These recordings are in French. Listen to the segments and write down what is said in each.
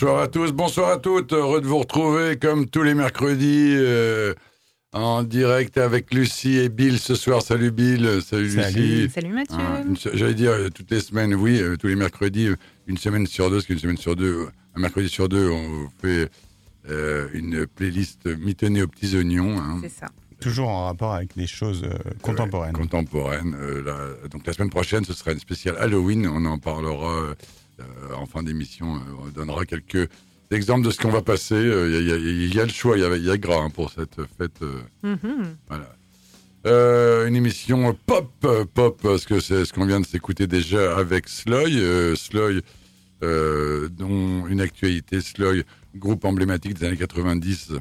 Bonsoir à tous, bonsoir à toutes. Heureux de vous retrouver comme tous les mercredis euh, en direct avec Lucie et Bill ce soir. Salut Bill, salut, Lucie. Salut Mathieu. Ah, J'allais dire euh, toutes les semaines, oui, euh, tous les mercredis, une semaine sur deux, parce qu'une semaine sur deux, un mercredi sur deux, on vous fait euh, une playlist mitonnée aux petits oignons. hein. C'est ça. Toujours en rapport avec des choses euh, contemporaines. Ouais, contemporaines. Euh, donc la semaine prochaine, ce sera une spéciale Halloween. On en parlera en fin d'émission. Euh, on donnera quelques exemples de ce qu'on va passer. Euh, Il y, a- il y a- il y a le choix, il y a, il y a gras hein, pour cette fête. euh, Mhm. voilà. Euh, une émission pop, euh, pop, parce que c'est ce qu'on vient de s'écouter déjà avec Sloy. Euh, Sloy, euh, dont une actualité, Sloy, groupe emblématique des années 90,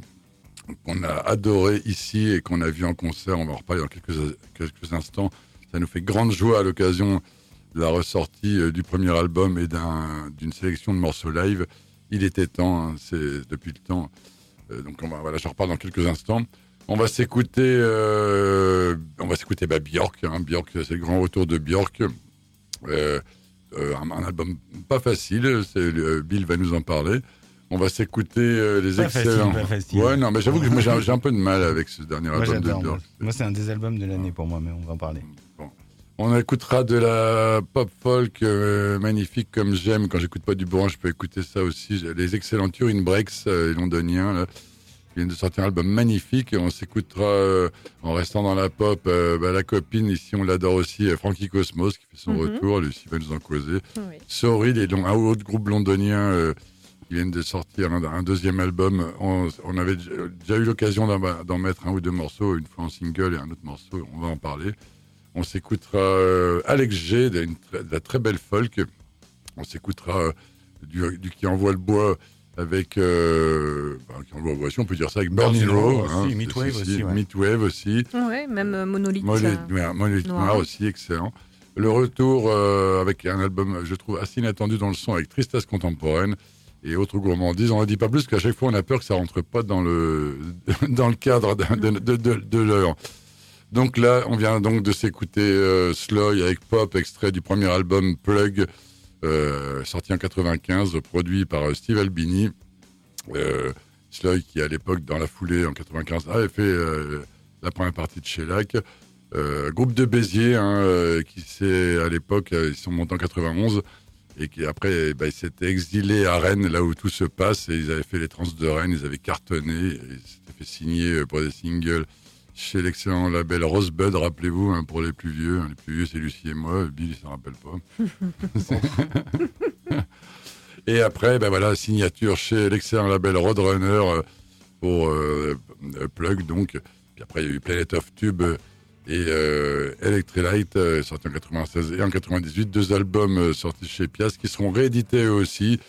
qu'on a adoré ici et qu'on a vu en concert. On va en reparler dans quelques, quelques instants. Ça nous fait grande joie à l'occasion de la ressortie euh, du premier album et d'un- d'une sélection de morceaux live. Il était temps, hein, c'est depuis le temps. Euh, donc on va, voilà, je reparle dans quelques instants. On va s'écouter, euh, on va s'écouter bah, Björk. Hein, Björk, c'est le grand retour de Björk. Euh, un, un album pas facile. Bill va nous en parler. On va s'écouter les Pas excellents. facile, pas facile. Ouais, non, mais j'avoue que j'ai un peu de mal avec ce dernier Moi, album de. Moi, Moi, c'est un des albums de l'année pour moi, mais on va en parler. On écoutera de la pop folk euh, magnifique comme j'aime. Quand j'écoute pas du bourrin, je peux écouter ça aussi. Les excellents Turin Breaks, euh, les londoniens, là, viennent de sortir un album magnifique. Et on s'écoutera, euh, en restant dans la pop, bah, la copine, ici on l'adore aussi, Frankie Cosmos, qui fait son Mhm. retour. Lucie va nous en causer. Oui. Sorry, les un autre groupe londonien qui viennent de sortir un, un deuxième album. On, on avait déjà eu l'occasion d'en d'en mettre un ou deux morceaux, une fois en single et un autre morceau. On va en parler. On s'écoutera euh, Alex G, de, une très- de la très belle folk. On s'écoutera euh, du, du qui envoie le bois avec euh, bah, qui envoie le bois, si on peut dire ça avec Burning Row, aussi, c'est- Midwave aussi, ouais. Midwave aussi. Ouais, même Monolith. Monolith, euh, ouais, Monolith Noir. Noir aussi, excellent. Le retour euh, avec un album, je trouve, assez inattendu dans le son, avec Tristesse contemporaine et autres gourmandises. On ne dit pas plus qu'à chaque fois, on a peur que ça rentre pas dans le, dans le cadre de, de, de, de- de l'heure. Donc là, on vient donc de s'écouter euh, Sloy avec Pop, extrait du premier album Plug, euh, sorti en 95, produit par euh, Steve Albini. Euh, Sloy qui, à l'époque, dans la foulée, en 95, avait fait euh, la première partie de Shellac. Groupe de Béziers, hein, qui s'est, à l'époque, ils sont montés en 91, et qui après, eh ben, ils s'étaient exilés à Rennes, là où tout se passe, et ils avaient fait les trans de Rennes, ils avaient cartonné, ils s'étaient fait signer pour des singles chez l'excellent label Rosebud, rappelez-vous, hein, pour les plus vieux. hein, les plus vieux, c'est Lucie et moi, Bill, il s'en rappelle pas. et après, ben voilà, signature chez l'excellent label Roadrunner euh, pour euh, Plug, donc. Puis après, il y a eu Planet of Tube euh, et euh, Electrilight, sorti en 96 et en 98, deux albums sortis chez Pias qui seront réédités eux aussi.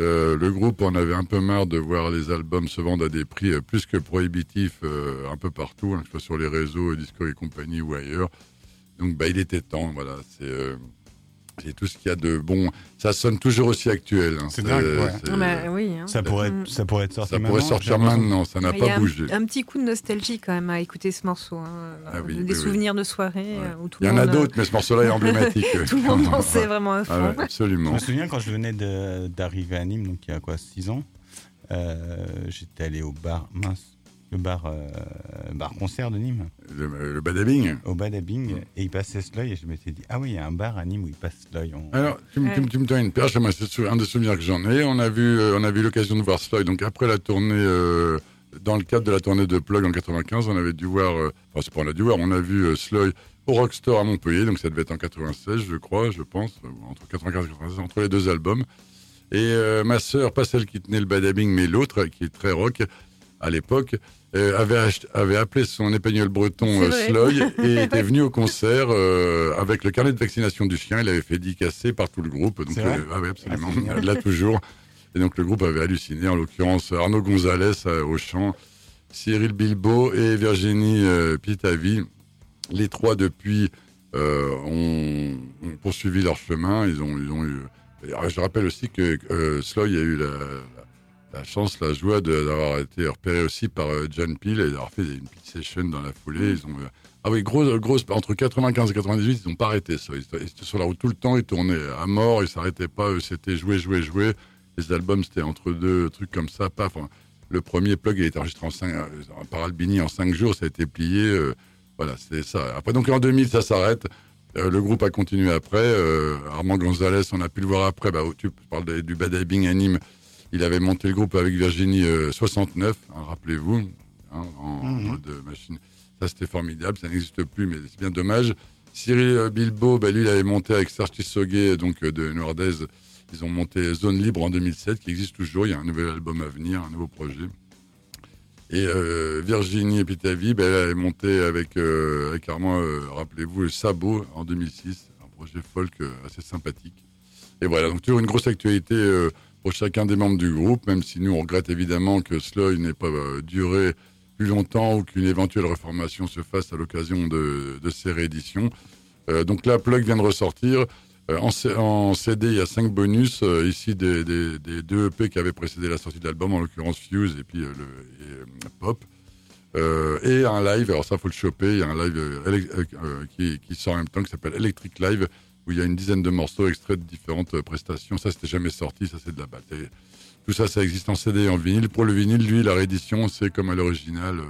Euh, le groupe en avait un peu marre de voir les albums se vendre à des prix euh, plus que prohibitifs euh, un peu partout, hein, que ce soit sur les réseaux, Disco et compagnie ou ailleurs. Donc bah, il était temps, voilà. C'est tout ce qu'il y a de bon. Ça sonne toujours aussi actuel. hein, C'est dingue, ouais. Ah bah oui. hein. Ça pourrait, Mm. être, ça pourrait être sorti ça pourrait maintenant, sortir maintenant, ça n'a Il y a pas un- bougé. Un, petit coup de nostalgie quand même à écouter ce morceau. hein. Ah oui, Des oui, oui. souvenirs de soirée Ouais. euh, où tout Il y en a monde, euh, d'autres, mais ce morceau-là est emblématique. Tout le monde dansait vraiment à fond. Ah ouais, Je absolument. me souviens quand je venais d'arriver à Nîmes, donc il y a quoi, 6 ans, euh, j'étais allé au bar, mince, le bar, euh, bar concert de Nîmes, Le, le badabing. au Badabing, et il passait Sloy, et je m'étais dit, ah oui, il y a un bar à Nîmes où il passe Sloy. On- Alors, tu, me- tu me- tu me donnes une perche, moi, c'est un des souvenirs que j'en ai. On a vu, euh, on a eu l'occasion de voir Sloy. Donc après la tournée, euh, dans le cadre de la tournée de Plug en 95, on avait dû voir, euh, enfin c'est pas on a dû voir, on a vu euh, Sloy au Rockstore à Montpellier. Donc ça devait être en 96, je crois, je pense, euh, entre 95 et 96, entre les deux albums. Et euh, ma sœur, pas celle qui tenait le badabing, mais l'autre, qui est très rock à l'époque, euh, avait, appelé son épagneul breton euh. Sloy et était venu au concert euh, avec le carnet de vaccination du chien. Il avait fait dédicacer par tout le groupe. Donc, euh, ah oui, absolument. Ah, là toujours. Et donc le groupe avait halluciné, en l'occurrence Arnaud Gonzalez euh, au chant, Cyril Bilbo et Virginie euh, Pitavi. Les trois depuis euh, ont, ont poursuivi leur chemin. Ils ont, ils ont eu. et Je rappelle aussi que euh, Sloy a eu la, la- la chance, la joie d'avoir été repéré aussi par euh, John Peel et d'avoir fait une petite session dans la foulée. Ils ont, euh, ah oui, grosse, grosse, entre 95 et 98, ils n'ont pas arrêté ça. Ils, étaient sur la route tout le temps, ils tournaient à mort, ils s'arrêtaient pas. C'était jouer, jouer, jouer. Les albums, c'était entre deux trucs comme ça. Paf. Enfin, le premier plug, il a été enregistré en euh, par Albini en cinq jours, ça a été plié. euh, voilà, c'était ça. Après, donc en 2000, ça s'arrête. Euh, le groupe a continué après. Euh, Armand Gonzalez, on a pu le voir après. Bah, tu parles du Bad Nîmes. Il avait monté le groupe avec Virginie euh, 69, hein, rappelez-vous, hein, en Mhm. mode euh, machine. Ça, c'était formidable. Ça n'existe plus, mais c'est bien dommage. Cyril euh, Bilbo, bah, lui, il avait monté avec Serge Tissoguet, donc euh, de Nordez. Ils ont monté Zone Libre en 2007, qui existe toujours. Il y a un nouvel album à venir, un nouveau projet. Et euh, Virginie Epitavi, ben, elle avait monté avec, euh, avec Armand, euh, rappelez-vous, Sabot en 2006, un projet folk euh, assez sympathique. Et voilà, donc toujours une grosse actualité euh, pour chacun des membres du groupe, même si nous on regrette évidemment que Sloy n'ait pas euh, duré plus longtemps ou qu'une éventuelle reformation se fasse à l'occasion de, de ces rééditions. Euh, donc là, Plug vient de ressortir. Euh, en, en CD, il y a cinq bonus, ici des, des, deux EP qui avaient précédé la sortie de l'album, en l'occurrence Fuse et puis le Pop. Et un live, alors ça faut le choper, il y a un live qui, qui sort en même temps qui s'appelle Electric Live, où il y a une dizaine de morceaux extraits de différentes euh, prestations. Ça, c'était jamais sorti, ça c'est de la balle. Tout ça, ça existe en CD et en vinyle. Pour le vinyle, lui, la réédition, c'est comme à l'original, euh,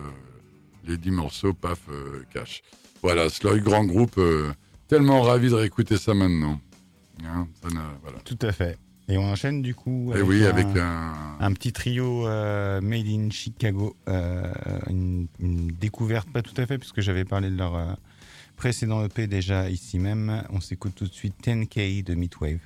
les 10 morceaux, paf, euh, cash. Voilà, Sloy, grand groupe, euh, tellement ravi de réécouter ça maintenant. Hein, Tout à fait. Et on enchaîne du coup avec, oui, un, avec un... petit trio made in Chicago, une, une, découverte pas tout à fait puisque j'avais parlé de leur précédent EP déjà ici même. On s'écoute tout de suite 10K de Midwave.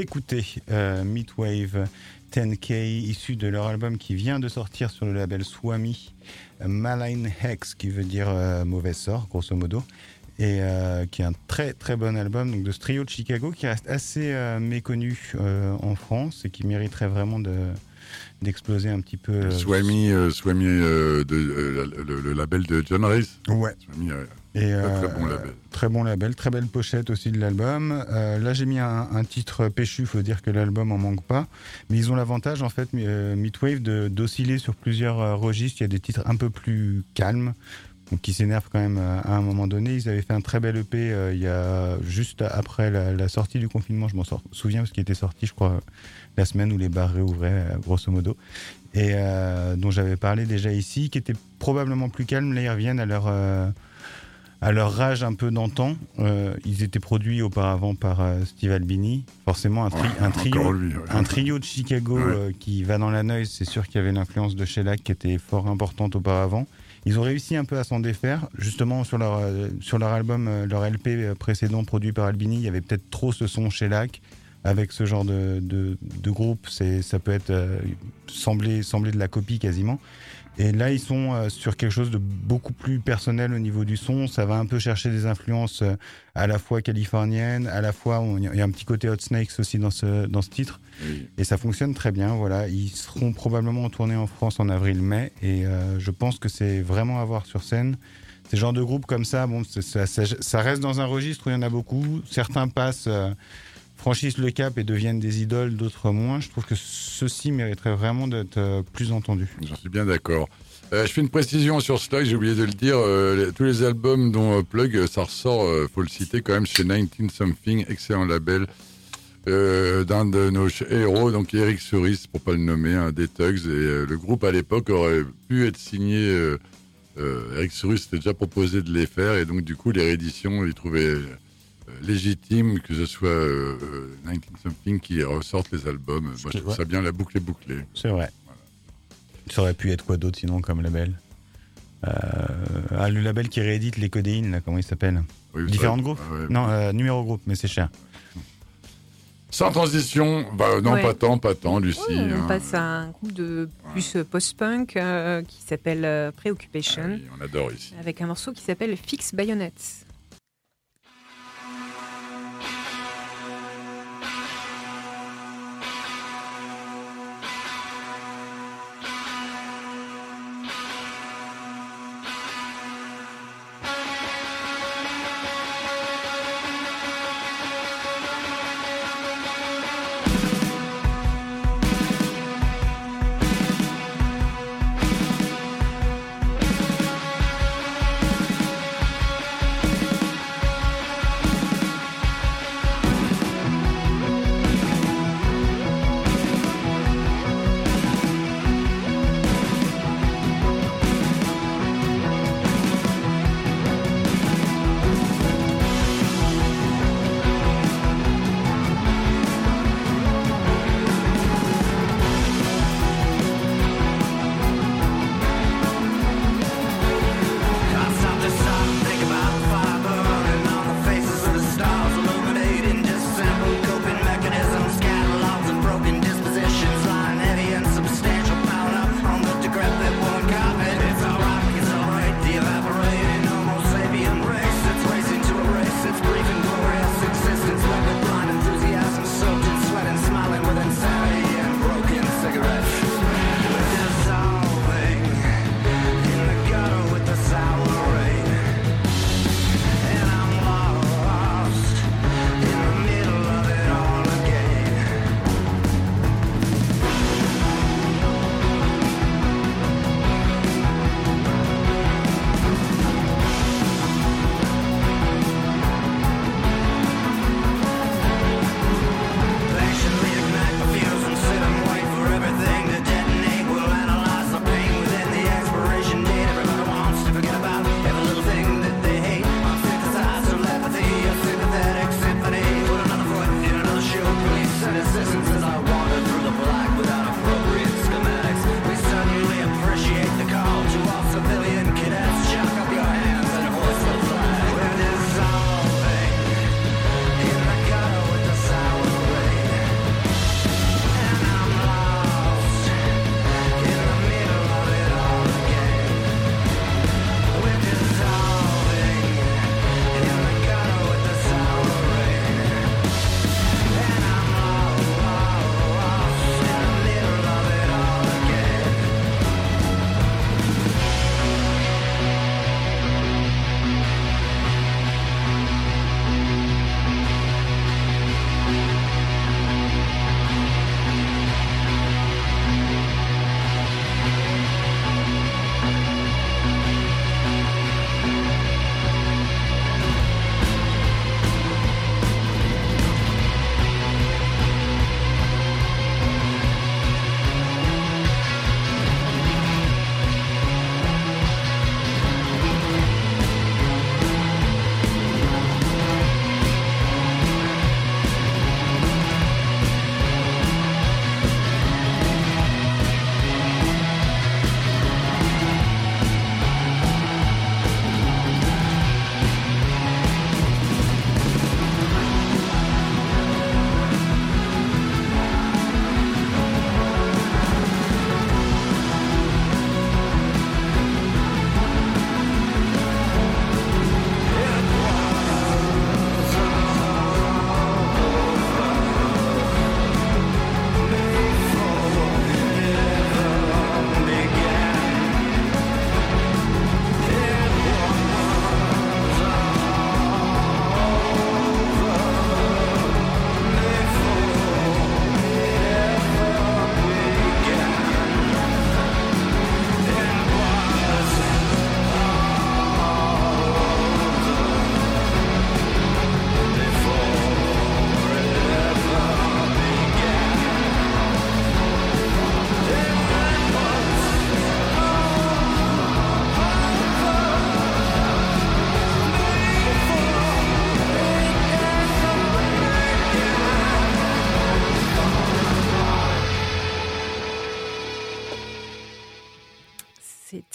S'écouter euh, Midwave 10K, issu de leur album qui vient de sortir sur le label Swami, Malign Hex, qui veut dire euh, mauvais sort, grosso modo, et euh, qui est un très très bon album donc de ce trio de Chicago qui reste assez méconnu en France et qui mériterait vraiment de d'exploser un petit peu. Swami, Swami de, le, label de John Reese. Ouais. Et, très, bon euh, label. très bon label, très belle pochette aussi de l'album. Euh, là, j'ai mis un, titre péchu, faut dire que l'album en manque pas. Mais ils ont l'avantage, en fait, euh, Midwave, d'osciller sur plusieurs registres. Il y a des titres un peu plus calmes, donc qui s'énervent quand même à un moment donné. Ils avaient fait un très bel EP il y a juste après la, sortie du confinement. Je m'en souviens parce qu'il était sorti, je crois, la semaine où les bars réouvraient, grosso modo. Et dont j'avais parlé déjà ici, qui était probablement plus calme. Là, ils reviennent à leur à leur rage un peu d'antan. Euh, ils étaient produits auparavant par euh, Steve Albini. Forcément, un, un trio, un trio de Chicago euh, qui va dans la noise. C'est sûr qu'il y avait l'influence de Shellac qui était fort importante auparavant. Ils ont réussi un peu à s'en défaire. Justement, sur leur, sur leur album, leur LP précédent produit par Albini, il y avait peut-être trop ce son chez Lac avec ce genre de, de, de groupe, c'est, ça peut être euh, sembler, sembler de la copie quasiment. Et là, ils sont euh, sur quelque chose de beaucoup plus personnel au niveau du son. Ça va un peu chercher des influences euh, à la fois californiennes, à la fois il y a un petit côté Hot Snakes aussi dans ce dans ce titre. Et ça fonctionne très bien. Voilà, ils seront probablement tournés en France en avril-mai. Et je pense que c'est vraiment à voir sur scène. Ces genres de groupes comme ça, bon, ça, ça, ça, reste dans un registre où il y en a beaucoup. Certains passent franchissent le cap et deviennent des idoles, d'autres moins. Je trouve que ceci mériterait vraiment d'être euh, plus entendu. J'en suis bien d'accord. Euh, je fais une précision sur Slug, j'ai oublié de le dire. Euh, tous les albums dont Plug, ça ressort, faut le citer quand même, chez 19 Something, excellent label d'un de nos héros, donc Eric Cerise, pour pas le nommer, un des Tugs. Et le groupe à l'époque aurait pu être signé. Eric Cerise s'était déjà proposé de les faire, et donc du coup, les rééditions, il trouvait légitime que ce soit 19 euh, Something qui ressorte les albums. Moi, je trouve ça bien, la boucle est bouclée. C'est vrai. Ça aurait pu être quoi d'autre sinon comme label? Euh, ah, Le label qui réédite les codéines, là, comment il s'appelle? Différentes groupes? Non, euh, numéro groupe, mais c'est cher. Sans transition, bah, non, pas tant, pas tant, Lucie. on hein. passe à un groupe de plus post-punk qui s'appelle Preoccupation. Ah on adore ici. Avec un morceau qui s'appelle Fix Bayonets.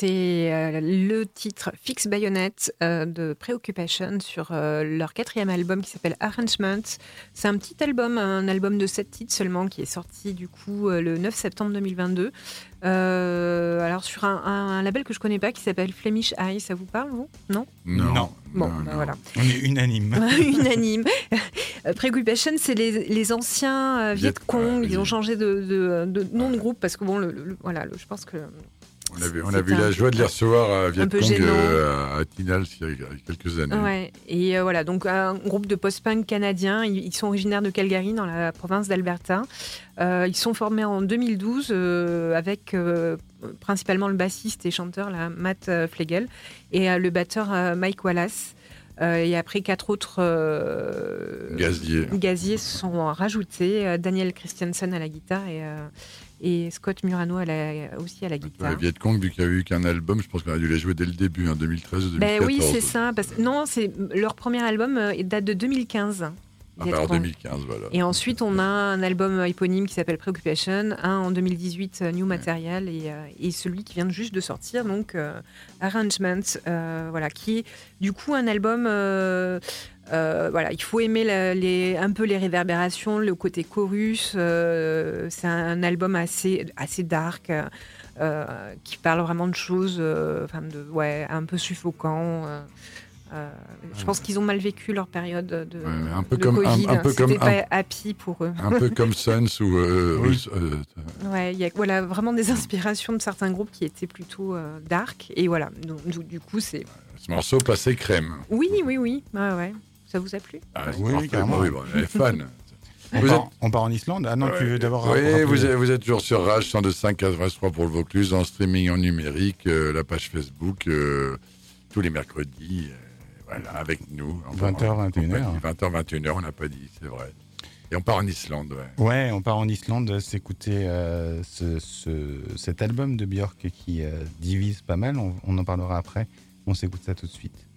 C'était euh, le titre Fix Bayonet euh, de Preoccupation sur euh, leur quatrième album qui s'appelle Arrangement. C'est un petit album, un album de sept titres seulement qui est sorti du coup le 9 septembre 2022. alors sur un, label que je connais pas qui s'appelle Flemish Eye, ça vous parle vous? Non? Non. Bon, ben voilà. On est unanime. unanime. Preoccupation, c'est les, anciens Viet Cong. Ils ont changé de, nom de groupe parce que bon, voilà, je pense que on a, vu, on a vu la joie de les recevoir à Vietcong euh, à Tinal il y a quelques années. Ouais. Et euh, voilà, donc un groupe de post-punk canadien. Ils, sont originaires de Calgary, dans la province d'Alberta. Euh, ils sont formés en 2012 avec principalement le bassiste et chanteur là, Matt Flegel et le batteur Mike Wallace. et après, quatre autres gaziers. gaziers sont rajoutés. Daniel Christiansen à la guitare et et Scott Murano aussi à la guitare. Le Viet Cong, vu qu'il n'y a eu qu'un album, je pense qu'on a dû les jouer dès le début, en hein, 2013 ou 2014. Ben oui, c'est ça. Parce... Non, c'est leur premier album euh, date de 2015. Ah bah en 2015, voilà. Et ensuite, on a un album éponyme qui s'appelle Preoccupation, un en 2018, euh, New Material, et, euh, et, celui qui vient juste de sortir, donc Arrangement, voilà, qui est du coup un album euh, voilà, il faut aimer les, un peu les réverbérations, le côté chorus. Euh, c'est un album assez, assez dark. Euh, qui parle vraiment de choses enfin de, ouais, un peu suffocant. je pense qu'ils ont mal vécu leur période de, un peu comme, Covid. Un, peu comme pas happy pour eux. Un peu comme Suns ou. ouais, il y a voilà, vraiment des inspirations de certains groupes qui étaient plutôt dark. Et voilà, donc, du coup, c'est. Ce morceau passé crème. Oui, oui, oui. Ouais. Ça vous a plu ah, Oui, carrément. Oui, bon, fan. On, vous part, êtes... on, part, en Islande Ah non, tu veux d'abord. Oui, vous êtes, vous êtes, toujours sur Rage 102.5 83 pour le Vaucluse, en streaming en numérique, euh, la page Facebook, euh, tous les mercredis, euh, voilà, avec nous. 20h, 21h. 20h, 21h, on n'a pas dit, c'est vrai. Et on part en Islande, ouais. Ouais, on part en Islande s'écouter ce, ce, cet album de Björk qui divise pas mal, on, on en parlera après. On s'écoute ça tout de suite.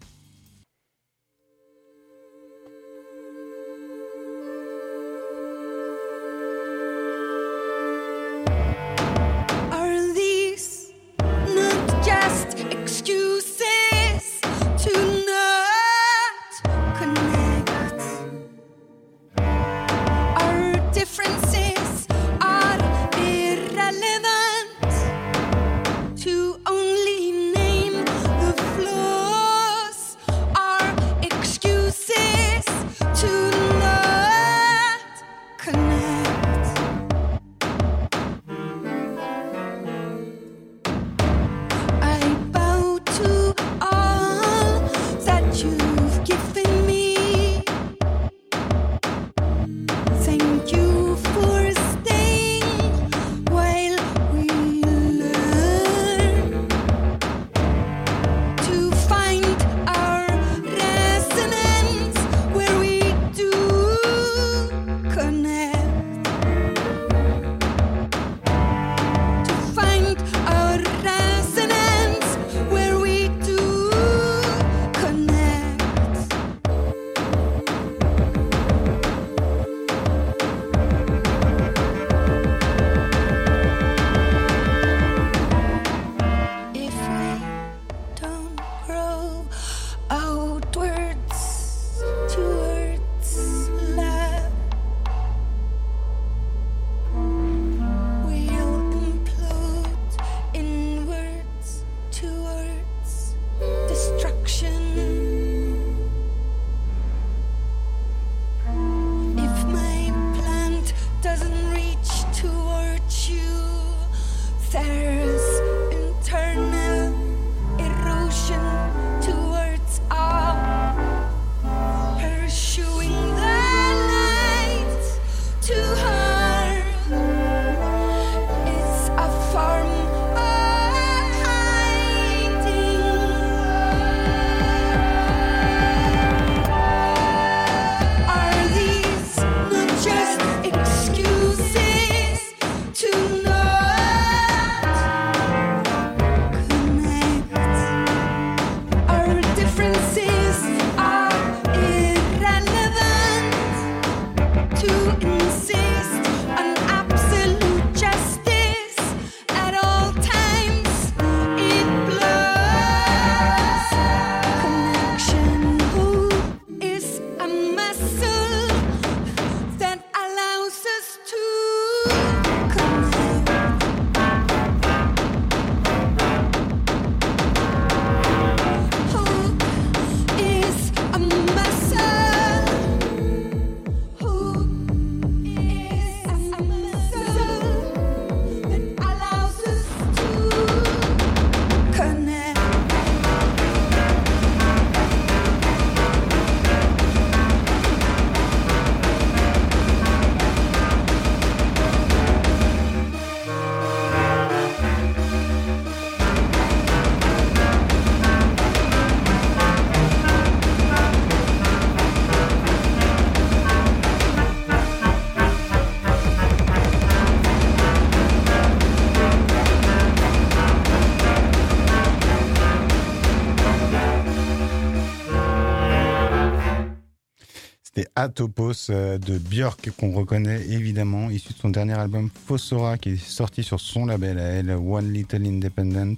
Atopos de Björk qu'on reconnaît évidemment, issu de son dernier album Fossora qui est sorti sur son label à elle, One Little Independent.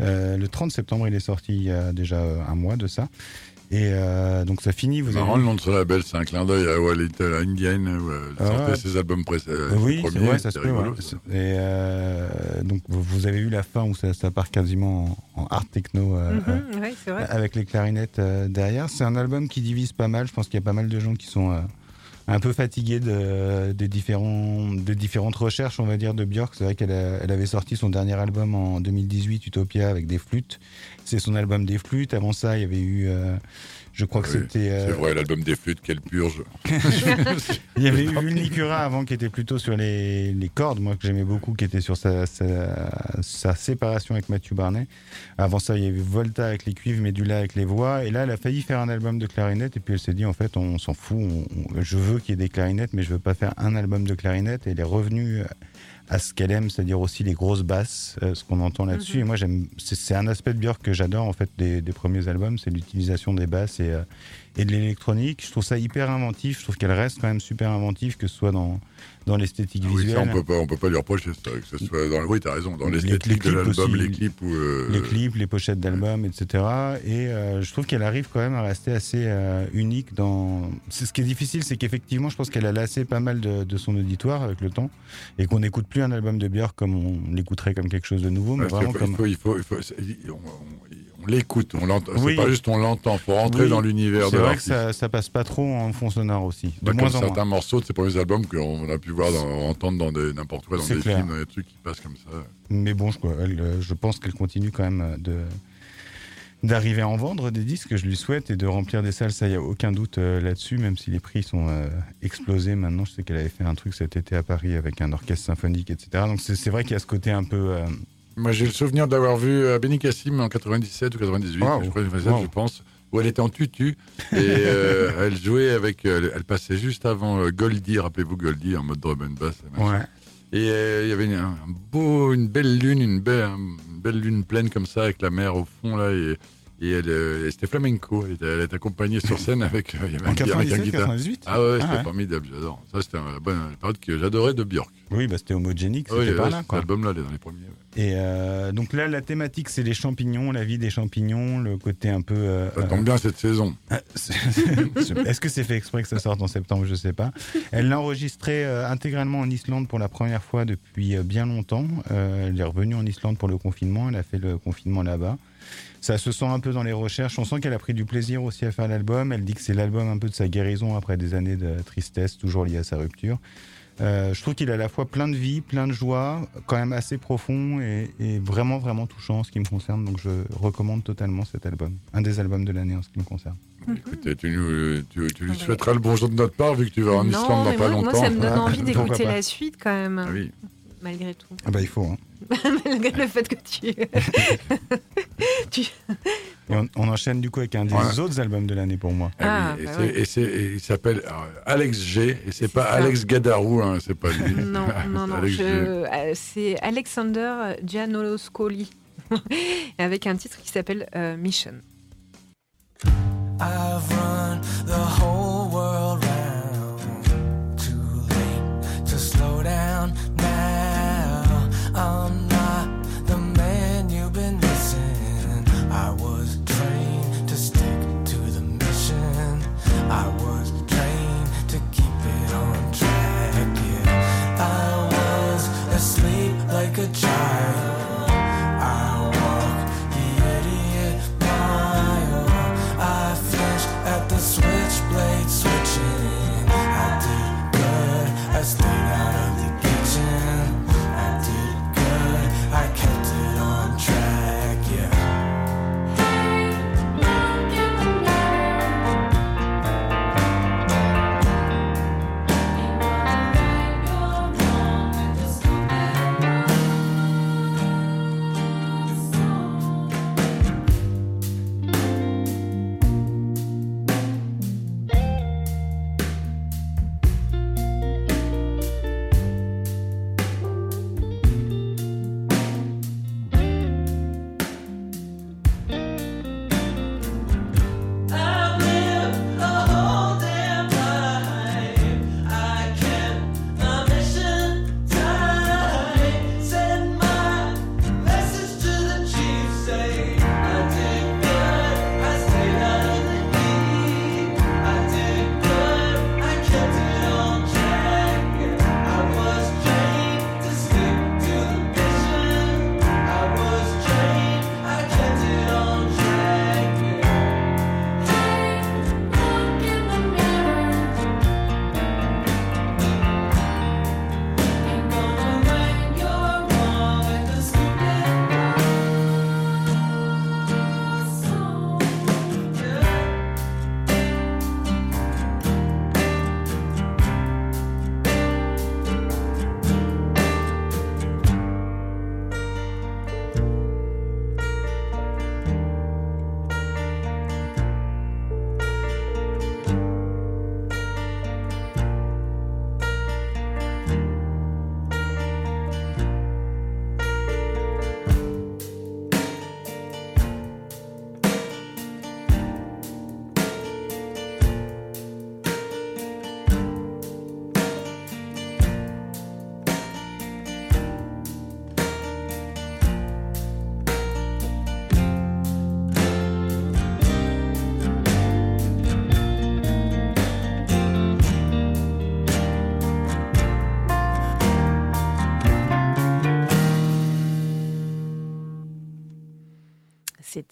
le 30 septembre, il est sorti il y a déjà un mois de ça. Et euh, donc ça finit. Vous avez... le nom de ce label, c'est un clin d'œil à Walter Indian, où elle euh, sortait ah. ses albums précédents. Euh, oui, ouais, ça se peut. Et euh, donc vous avez eu la fin où ça, ça part quasiment en, art techno mm-hmm, ouais, vrai. avec les clarinettes derrière. C'est un album qui divise pas mal. Je pense qu'il y a pas mal de gens qui sont un peu fatigués de, des, différents, des différentes recherches, on va dire, de Björk. C'est vrai qu'elle elle avait sorti son dernier album en 2018, Utopia, avec des flûtes c'est son album des flûtes. Avant ça, il y avait eu, euh, je crois que c'était. Euh, c'est vrai, l'album des flûtes, quelle purge. il y avait eu Vulnicura avant qui était plutôt sur les, cordes, moi que j'aimais beaucoup, qui était sur sa, sa, séparation avec Mathieu Barnet. Avant ça, il y avait Volta avec les cuivres, Medula avec les voix. Et là, elle a failli faire un album de clarinette et puis elle s'est dit en fait, on s'en fout. je veux qu'il y ait des clarinettes, mais je veux pas faire un album de clarinette. Et elle est revenue à ce qu'elle aime, c'est-à-dire aussi les grosses basses, euh, ce qu'on entend là-dessus. Mhm. Et moi, j'aime, c'est un aspect de Björk que j'adore en fait des, premiers albums, c'est l'utilisation des basses et, euh, et de l'électronique. Je trouve ça hyper inventif. Je trouve qu'elle reste quand même super inventive, que ce soit dans dans l'esthétique ah visuelle. on peut pas, on peut pas lui reprocher ça, que ce soit dans, oui, t'as raison, dans l'esthétique de l'album, les clips ou euh, les clips, les pochettes d'albums, etc. Et euh, je trouve qu'elle arrive quand même à rester assez euh, unique dans. Ce qui est difficile, c'est qu'effectivement, je pense qu'elle a lassé pas mal de, son auditoire avec le temps, et qu'on n'écoute plus un album de Björk comme on l'écouterait comme quelque chose de nouveau, mais vraiment comme. Il faut, il faut, l'écoute, on l'entend. C'est pas juste on l'entend, faut rentrer dans l'univers de C'est vrai que ça, ça passe pas trop en fond sonore aussi. De moins comme certains morceaux de ses premiers albums qu'on a pu voir, dans, entendre dans n'importe quoi, dans des films, dans des trucs qui passent comme ça. Mais bon, je, euh, je pense qu'elle continue quand même euh, de d'arriver à en vendre des disques, je lui souhaite, et de remplir des salles, ça, il n'y a aucun doute euh, là-dessus, même si les prix sont explosés maintenant. Je sais qu'elle avait fait un truc cet été à Paris avec un orchestre symphonique, etc. Donc c'est vrai qu'il y a ce côté un peu moi, j'ai le souvenir d'avoir vu euh, Benny Kassim en 97 ou 98, je, pense, où elle était en tutu et euh, elle jouait avec. Euh, elle, passait juste avant Goldie, rappelez-vous Goldie, en mode drum and bass. Et il y avait une, beau, une belle lune, une belle, une belle lune pleine comme ça, avec la mer au fond là. Et, et elle, euh, c'était flamenco. Elle était, elle était, accompagnée sur scène avec, euh, il y avait en 97, 98 Ah ouais, c'était ah formidable, j'adore. Ça, c'était une bonne période que j'adorais de Björk. Oui, bah, c'était homogénique, c'était pas là. Cet album-là, dans les premiers. Et euh, donc là, la thématique, c'est les champignons, la vie des champignons, le côté un peu. Euh, ça tombe bien cette saison. Ah, est-ce que c'est fait exprès que ça sorte en septembre? Je sais pas. Elle l'a enregistré intégralement en Islande pour la première fois depuis bien longtemps. elle est revenue en Islande pour le confinement. Elle a fait le confinement là-bas. Ça se sent un peu dans les recherches. On sent qu'elle a pris du plaisir aussi à faire l'album. Elle dit que c'est l'album un peu de sa guérison après des années de tristesse, toujours liée à sa rupture. Euh, je trouve qu'il a à la fois plein de vie, plein de joie, quand même assez profond et, vraiment, vraiment touchant en ce qui me concerne. Donc je recommande totalement cet album. Un des albums de l'année en ce qui me concerne. Écoute, tu, lui souhaiteras le bonjour de notre part vu que tu vas en Islande dans pas longtemps. Moi, ça me donne envie d'écouter la suite quand même. Ah oui malgré tout. Ah bah il faut. Hein. malgré le fait que tu... on, enchaîne du coup avec un des autres albums de l'année pour moi. Ah, ah bah et, il s'appelle euh, Alex G. Et c'est pas Alex Gadarou, hein, c'est pas lui. Non, non, non. Euh, c'est Alexander Gianoloscoli. avec un titre qui s'appelle euh, Mission. I've run the whole world I'm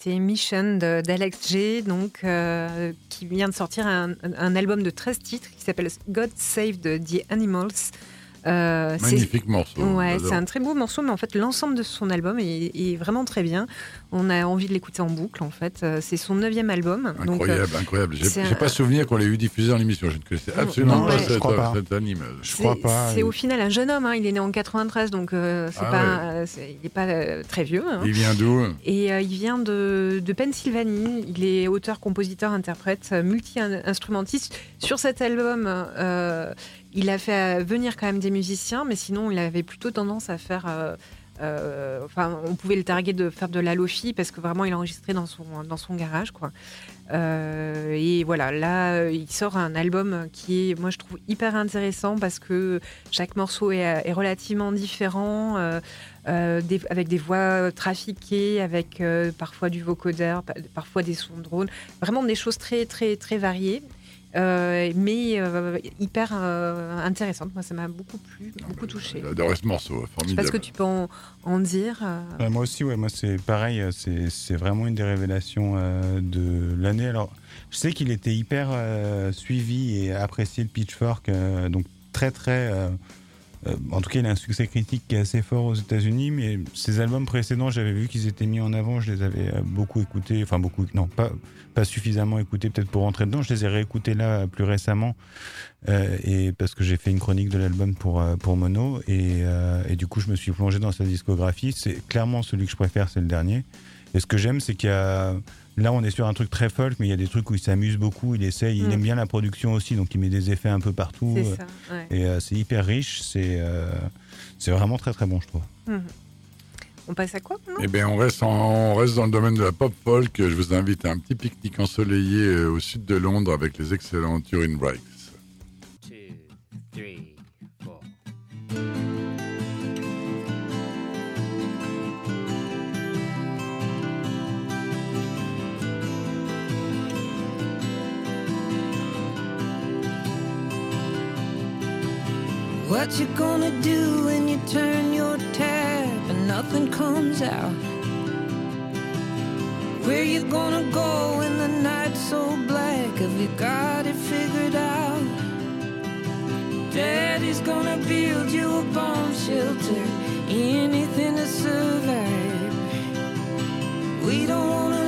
Mission d'Alex G, donc, qui vient de sortir un, un, album de 13 titres qui s'appelle God Save the Animals. Euh, Magnifique morceau. Ouais, c'est un très beau morceau, mais en fait, l'ensemble de son album est, vraiment très bien. On a envie de l'écouter en boucle, en fait. Euh, c'est son neuvième album. Incroyable, donc, incroyable. J'ai pas souvenir qu'on l'ait eu diffusé en émission. Je ne connaissais absolument pas, cette, pas, cet, anime. Je crois pas. C'est au final un jeune homme. Hein. Il est né en 93, donc euh, c'est ah pas, il n'est pas très vieux. Hein. Il vient d'où? Et il vient de, de, Pennsylvanie. Il est auteur, compositeur, interprète, multi-instrumentiste. Sur cet album, il a fait venir quand même des musiciens, mais sinon, il avait plutôt tendance à faire. Euh, euh, enfin, on pouvait le targuer de faire de la lofi parce que vraiment, il a enregistré dans son, dans son garage, quoi. Euh, et voilà, là, il sort un album qui est, moi, je trouve hyper intéressant parce que chaque morceau est, relativement différent, avec des voix trafiquées, avec parfois du vocodeur, parfois des sons de drone, vraiment des choses très, très, très variées. Euh, mais euh, hyper euh, intéressante. Moi, ça m'a beaucoup plu, beaucoup touché. J'adore ce morceau, formidable. Je sais pas ce que tu peux en, dire. moi aussi, ouais, moi c'est pareil, c'est vraiment une des révélations de l'année. Alors, je sais qu'il était hyper suivi et apprécié le Pitchfork, donc très très euh, en tout cas, il a un succès critique qui est assez fort aux États-Unis, mais ses albums précédents, j'avais vu qu'ils étaient mis en avant, je les avais euh, beaucoup écoutés, enfin beaucoup, non, pas, pas suffisamment écoutés peut-être pour rentrer dedans. Je les ai réécoutés là euh, plus récemment, et parce que j'ai fait une chronique de l'album pour, pour Mono, et, et, du coup, je me suis plongé dans sa discographie. C'est clairement celui que je préfère, c'est le dernier. Et ce que j'aime, c'est qu'il y a Là, on est sur un truc très folk, mais il y a des trucs où il s'amuse beaucoup, il essaye, il mm. aime bien la production aussi, donc il met des effets un peu partout. Euh, et euh, c'est hyper riche, c'est euh, c'est vraiment très très bon, je trouve. Mm. On passe à quoi Eh bien, on reste, on reste dans le domaine de la pop folk. Je vous invite à un petit pique-nique ensoleillé au sud de Londres avec les excellents Turin Breaks. What you gonna do when you turn your tap and nothing comes out? Where you gonna go when the night's so black? Have you got it figured out? Daddy's gonna build you a bomb shelter, anything to survive. We don't wanna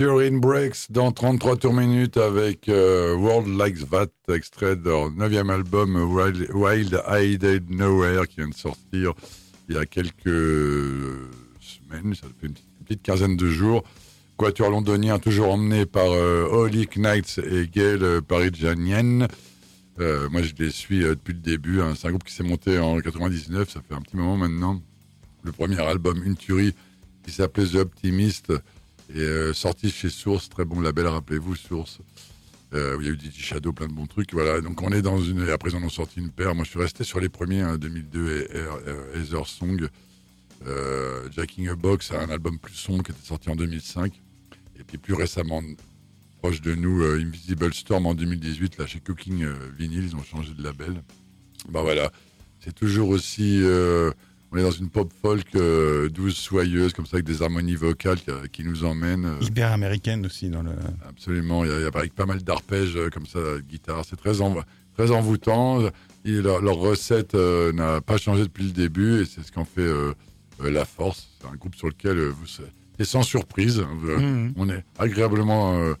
Turin Breaks dans 33 tours minutes avec euh, World Likes That, extrait de leur neuvième album Wild, Wild Eyed Nowhere qui vient de sortir il y a quelques semaines, ça fait une petite, quinzaine de jours. Quatuor londonien toujours emmené par euh, Knights et Gail euh, Parijanian. Euh, moi je les suis depuis le début, hein. c'est un groupe qui s'est monté en 99, ça fait un petit moment maintenant. Le premier album, une tuerie, qui s'appelait The Optimist, et euh, sorti chez Source, très bon label, rappelez-vous, Source. Euh, il y a eu DJ Shadow, plein de bons trucs. Voilà, donc on est dans une. Et après, on a sorti une paire. Moi, je suis resté sur les premiers, hein, 2002 et euh, Heather Song. Jacking a Box, un album plus sombre qui était sorti en 2005. Et puis plus récemment, proche de nous, Invisible Storm en 2018, là chez Cooking Vinyl, ils ont changé de label. Bah voilà, c'est toujours aussi on est dans une pop folk euh, douce, soyeuse, comme ça, avec des harmonies vocales qui, nous emmènent. Euh, Hyper américaine aussi dans le. Absolument, il y a, avec pas mal d'arpèges euh, comme ça, de guitare. C'est très, très envoûtant. leur, recette n'a pas changé depuis le début et c'est ce qu'en fait la force. C'est un groupe sur lequel vous c'est sans surprise. Mmh. On est agréablement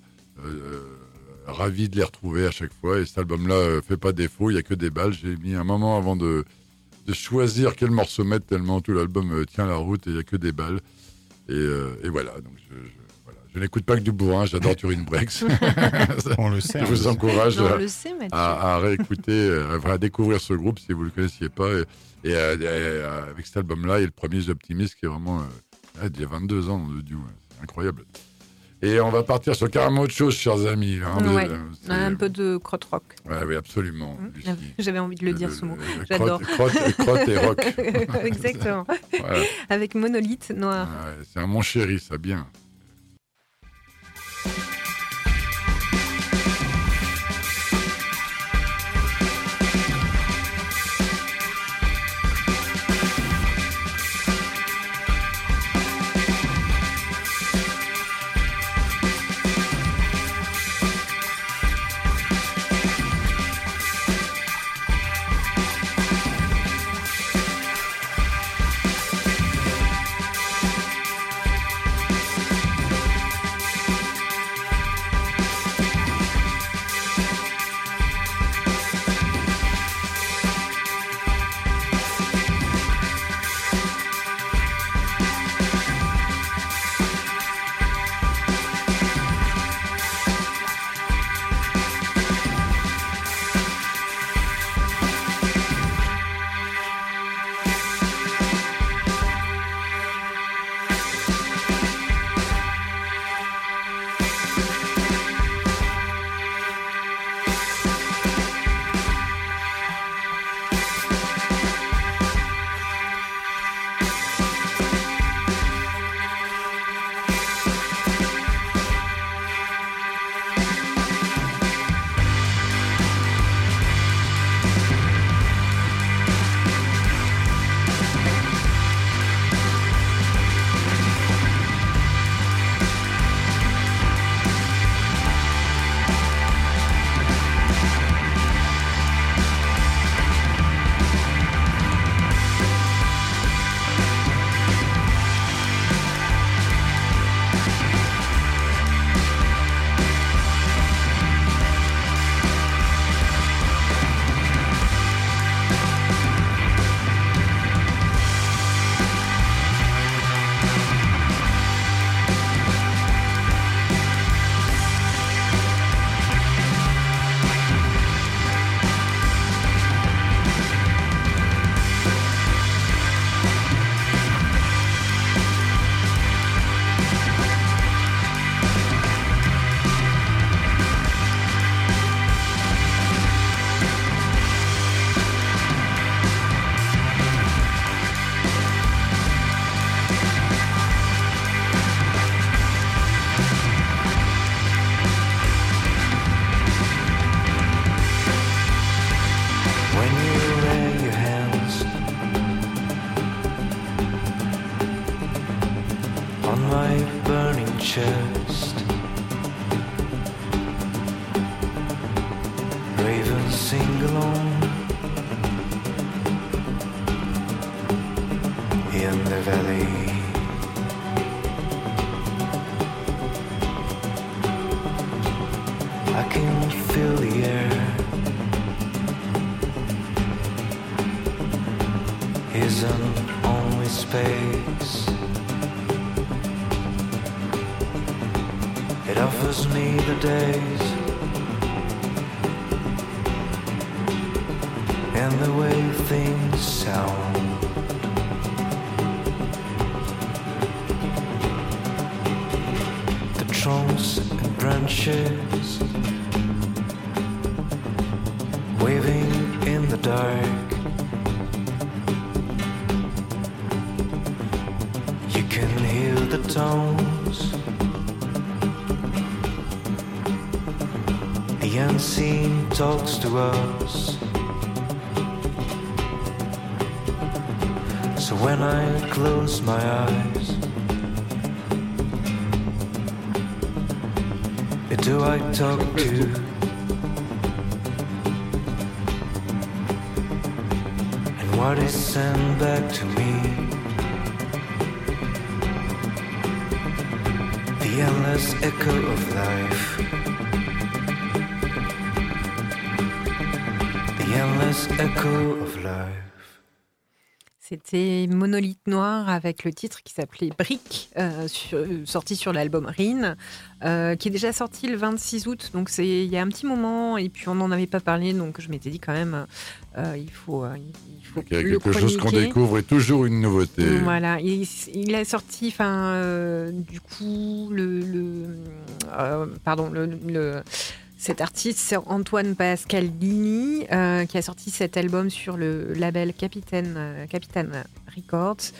ravis de les retrouver à chaque fois. Et cet album-là fait pas défaut. Il y a que des balles. J'ai mis un moment avant de de choisir quel morceau mettre tellement tout l'album euh, tient la route et il n'y a que des balles. Et, euh, voilà, donc je, je, n'écoute pas que du bourrin, j'adore Turin Breaks. on le sait. Je vous encourage à, réécouter, à, découvrir ce groupe si vous ne le connaissiez pas. Et, avec cet album-là, il y a le premier Optimist qui est vraiment il y a 22 ans dans le duo. C'est incroyable. Et on va partir sur carrément autre chose, chers amis. Hein, un peu de crotte rock. oui, absolument. Mmh. J'avais envie de le dire, ce mot. J'adore. Crotte, et rock. Exactement. Avec monolithe noir. c'est un mon chéri, ça, bien. Ravens sing along. Us. So when I close my eyes, eh, do I talk to? And what is sent back to me? C'était Monolithe Noir avec le titre qui s'appelait Brick, euh, sur- sorti sur l'album Rin, euh, qui est déjà sorti le 26 août. Donc c'est il y a un petit moment et puis on n'en avait pas parlé, donc je m'étais dit quand même euh, il faut euh, il faut Il y a le quelque chose qu'on découvre et toujours une nouveauté. Voilà, il, il a sorti, enfin, euh, du coup, le, le- euh, pardon, le, le- cet artiste, c'est Antoine Pascalini, euh, qui a sorti cet album sur le label Capitaine, euh, Records.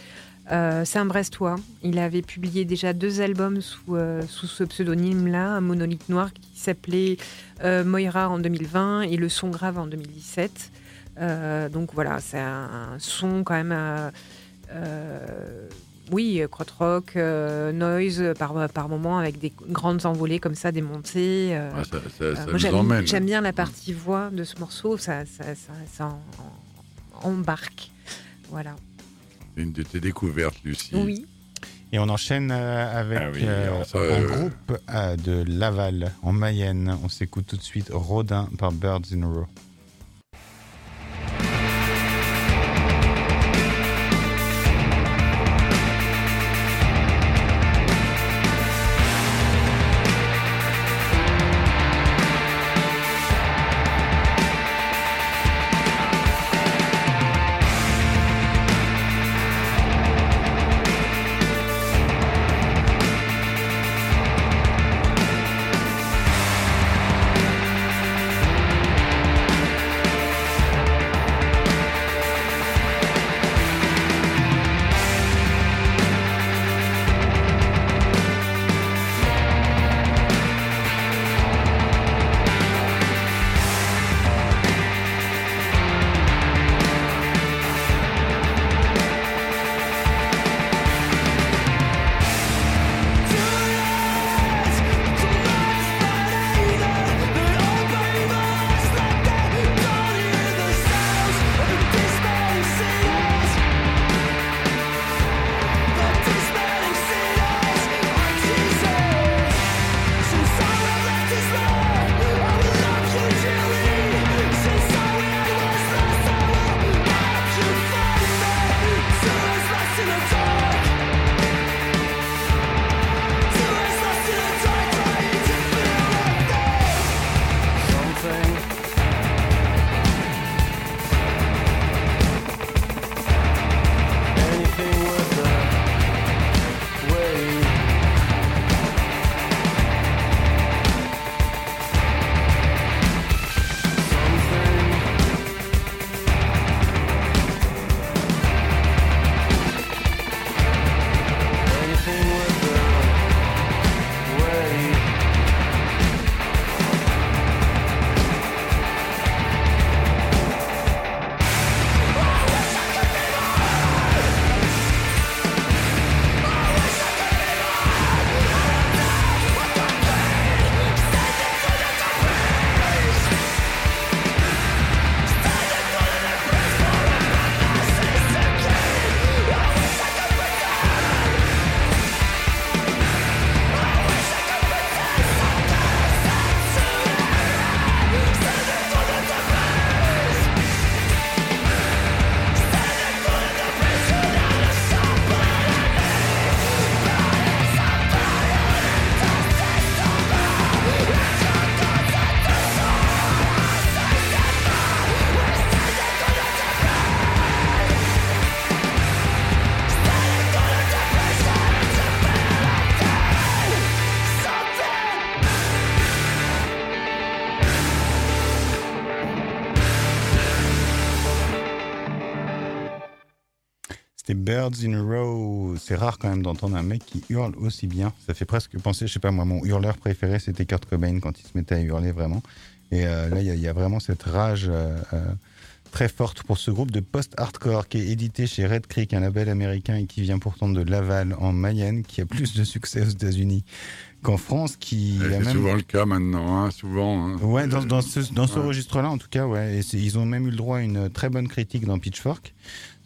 Euh, c'est un Brestois. Il avait publié déjà deux albums sous, ce pseudonyme-là, un monolithe noir qui s'appelait Moira en 2020 et Le Son Grave en 2017. Euh, donc voilà, c'est un son quand même. Euh, euh, oui, crotte-rock, euh, noise par, par moment avec des grandes envolées comme ça, des montées. euh, Ah, ça ça- euh, ça moi, j'aime, emmène. j'aime bien la partie voix de ce morceau, ça, ça, ça, ça en- en- embarque. Voilà. Une de tes découvertes, Lucie. Oui. Et on enchaîne euh, avec Ah oui, euh, un euh, groupe euh, de Laval, en Mayenne. On s'écoute tout de suite Rodin par Birds in a Row. C'était Birds in a Row. C'est rare quand même d'entendre un mec qui hurle aussi bien. Ça fait presque penser, je sais pas moi, mon hurleur préféré c'était Kurt Cobain quand il se mettait à hurler vraiment. Et euh, là, il y, a vraiment cette rage euh, euh, très forte pour ce groupe de post-hardcore qui est édité chez Red Creek, un label américain et qui vient pourtant de Laval en Mayenne, qui a plus de succès aux États-Unis qu'en France. Qui c'est souvent le cas maintenant, hein, souvent. Hein. Ouais, dans, ce, dans ce registre-là, en tout cas, ouais. Et ils ont même eu le droit à une très bonne critique dans Pitchfork.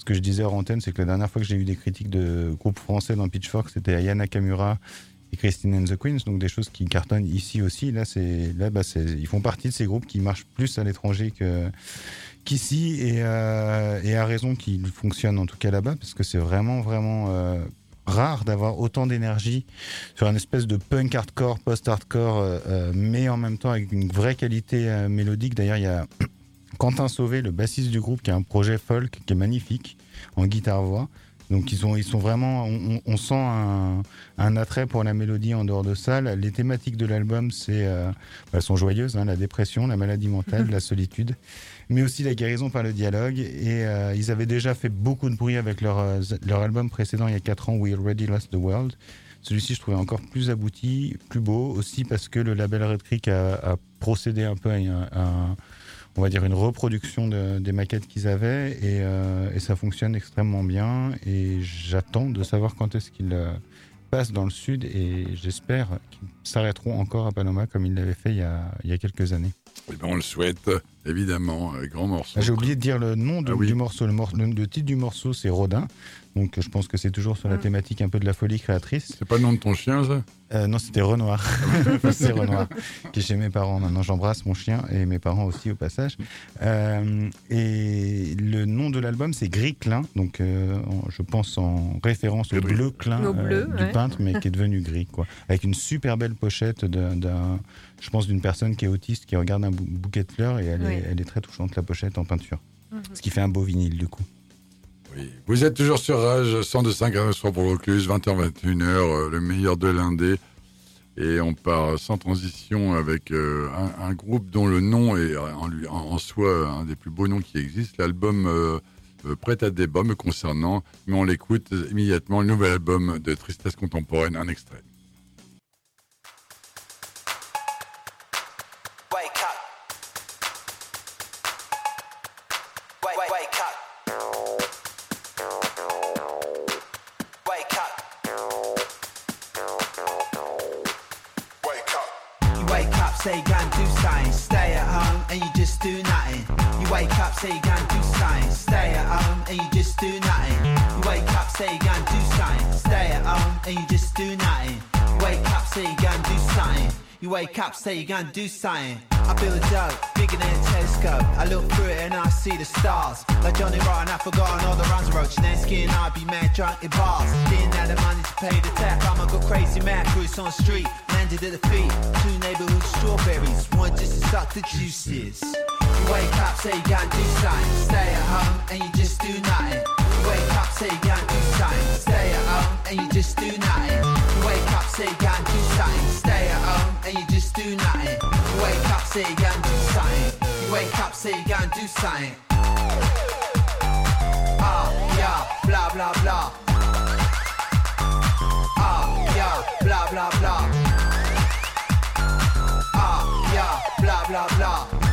Ce que je disais hors antenne, c'est que la dernière fois que j'ai eu des critiques de groupes français dans Pitchfork, c'était Ayana Kamura et Christine and the Queens, donc des choses qui cartonnent ici aussi. Là, c'est là, bah, ils font partie de ces groupes qui marchent plus à l'étranger qu'ici et, euh, et à raison qu'ils fonctionnent en tout cas là-bas parce que c'est vraiment vraiment euh, rare d'avoir autant d'énergie sur un espèce de punk hardcore, post-hardcore, euh, mais en même temps avec une vraie qualité mélodique. D'ailleurs, il y a Quentin Sauvé, le bassiste du groupe, qui a un projet folk qui est magnifique en guitare-voix. Donc ils sont, ils sont vraiment, on, on sent un, un, attrait pour la mélodie en dehors de ça. Les thématiques de l'album, c'est, euh, elles sont joyeuses, hein, la dépression, la maladie mentale, la solitude, mais aussi la guérison par le dialogue. Et euh, ils avaient déjà fait beaucoup de bruit avec leur, euh, leur album précédent il y a 4 ans, We Already Lost the World. Celui-ci, je trouvais encore plus abouti, plus beau, aussi parce que le label Red Creek a, a procédé un peu à, un on va dire, une reproduction de, des maquettes qu'ils avaient et, euh, et, ça fonctionne extrêmement bien. Et j'attends de savoir quand est-ce qu'ils euh, passent dans le sud et j'espère qu'ils s'arrêteront encore à Panama comme ils l'avaient fait il y, a, il y a quelques années. Eh ben on le souhaite, évidemment, grand morceau. Ah, j'ai oublié de dire le nom de, ah oui. du morceau. Le, morceau. le, titre du morceau, c'est Rodin. Donc je pense que c'est toujours sur la thématique un peu de la folie créatrice. C'est pas le nom de ton chien, ça? Euh, Non, c'était Renoir. c'est Renoir, qui est chez mes parents. Maintenant, j'embrasse mon chien et mes parents aussi au passage. Euh, et le nom de l'album, c'est Gris Clin. Donc euh, je pense en référence au bleu clin bleu, du ouais. peintre, mais qui est devenu gris. Quoi. Avec une super belle pochette d'un, je pense, d'une personne qui est autiste, qui regarde un bouquet de fleurs et elle, Oui. est, elle est très touchante, la pochette en peinture. Ce qui fait un beau vinyle, du coup. Oui. Vous êtes toujours sur Rage, 102.5 à soir pour Vaucluse, 20h, 21h, euh, le meilleur de l'indé. Et on part sans transition avec euh, un, un, groupe dont le nom est en, lui, en, en, soi un des plus beaux noms qui existent. L'album euh, euh, Prêt à débat me concernant, mais on l'écoute immédiatement, le nouvel album de Tristesse Contemporaine, un extrait. Up, say you can do something. I build a dope, bigger than a telescope. I look through it and I see the stars. Like Johnny Rotten, I've forgotten all the runs roach. Then skin, I'd be mad drunk in bars. Didn't have the money to pay the tap. I'ma go crazy mad cruise on the street. Landed at the feet. Two neighborhood strawberries. One just to suck the juices. You wake up, say you can't do something. Stay at home and you just do nothing. Wake up, say you can't do something. Stay at home and you just do nothing. Wake up, say you can't do something. Stay at home and you just do nothing. Wake up, say you can't do something. You wake up, say you can't do something. Ah, yeah, blah blah blah. Ah, yeah, blah blah blah. Ah, yeah, blah blah blah.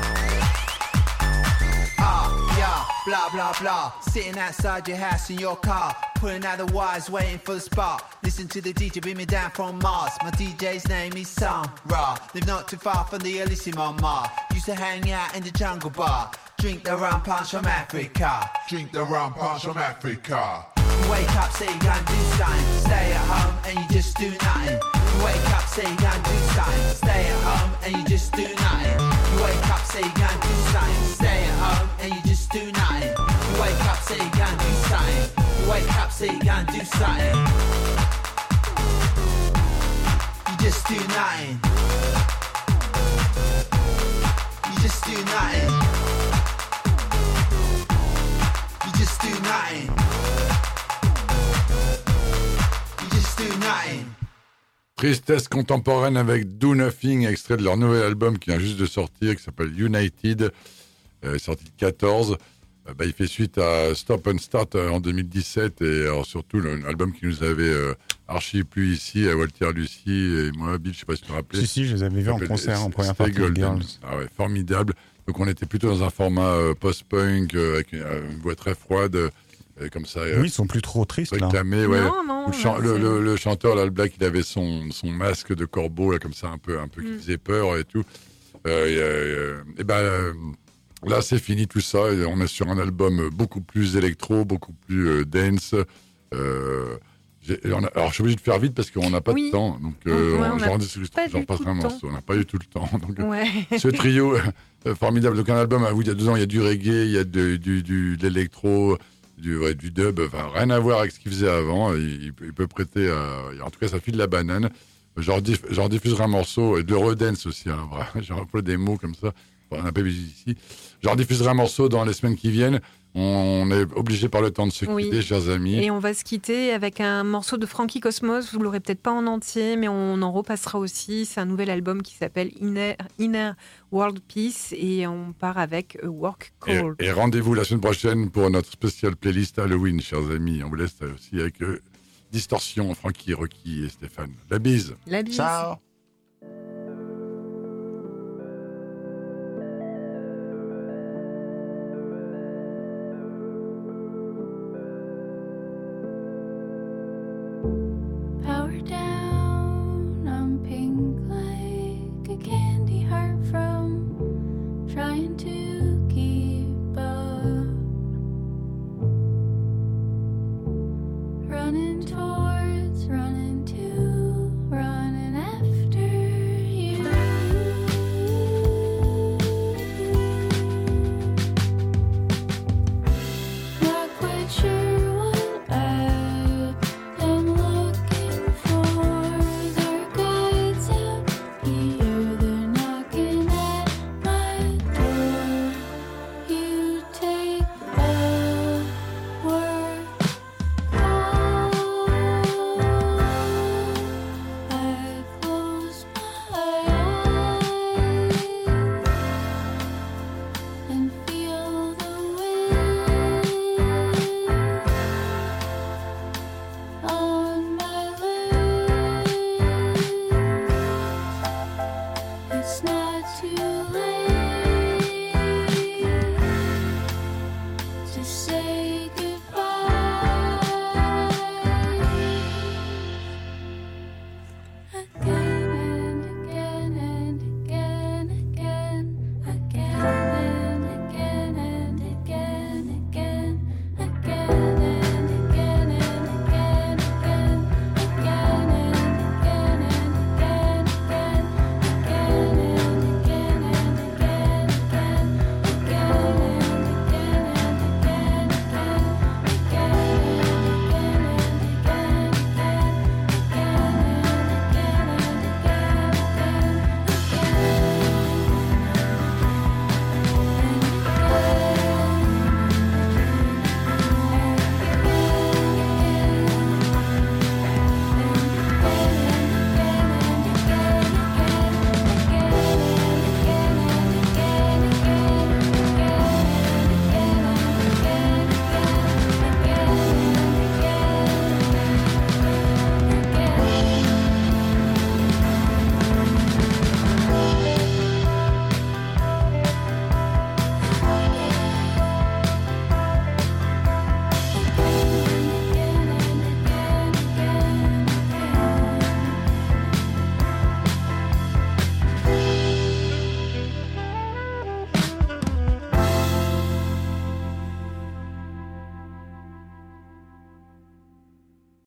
Blah blah blah. Sitting outside your house in your car, Pulling out the wires, waiting for the spark. Listen to the DJ bring me down from Mars. My DJ's name is Sam Ra. Live not too far from the Elysimo Mar. Used to hang out in the jungle bar. Drink the rum punch from Africa. Drink the rum punch from Africa. Wake up, say you can't do something. Stay at home and you just do nothing. Wake up, say you can't do something. Stay at home and you just do nothing. You wake up, say you can't do something. Stay at home and you just Tristesse contemporaine avec Do Nothing, extrait de leur nouvel album qui vient juste de sortir, qui s'appelle United, sorti de 14. euh, bah, il fait suite à Stop and Start euh, en 2017 et alors surtout l'album qui nous avait euh, archi plu ici, à Walter Lucie et moi, Bill, je sais pas si tu te rappelles. Si, si, je les avais vus en concert en première partie. Golden. Ah ouais, formidable. Donc on était plutôt dans un format post-punk avec une, voix très froide. comme ça, oui, ils sont plus trop tristes. Réclamé, ouais. Non, non, le, le, le, chanteur, là, le Black, il avait son, son masque de corbeau, là, comme ça, un peu, un peu qui mm. faisait peur et tout. et ben, Là, c'est fini tout ça. Et on est sur un album beaucoup plus électro, beaucoup plus euh, dance. Euh, alors, je suis obligé de faire vite parce qu'on n'a pas de temps. Donc, euh, j'en passe un morceau. On n'a pas eu tout le temps. Donc, ce trio formidable. Donc, un album, oui, il y a deux ans, il y a du reggae, il y a de, du, du, de l'électro, du, du dub. Enfin, rien à voir avec ce qu'il faisait avant. Il, peut prêter. en tout cas, ça file la banane. J'en diffuserai un morceau, et de l'eurodance aussi. Hein, J'en des mots comme ça. On n'a pas vu ici. J'en diffuserai un morceau dans les semaines qui viennent. On est obligé par le temps de se quitter, chers amis. Et on va se quitter avec un morceau de Frankie Cosmos. Vous l'aurez peut-être pas en entier, mais on en repassera aussi. C'est un nouvel album qui s'appelle Inner, Inner, World Peace et on part avec Work Call. Et, rendez-vous la semaine prochaine pour notre spéciale playlist Halloween, chers amis. On vous laisse aussi avec euh, Distorsion, Frankie, Rocky et Stéphane. La bise. La bise. Ciao.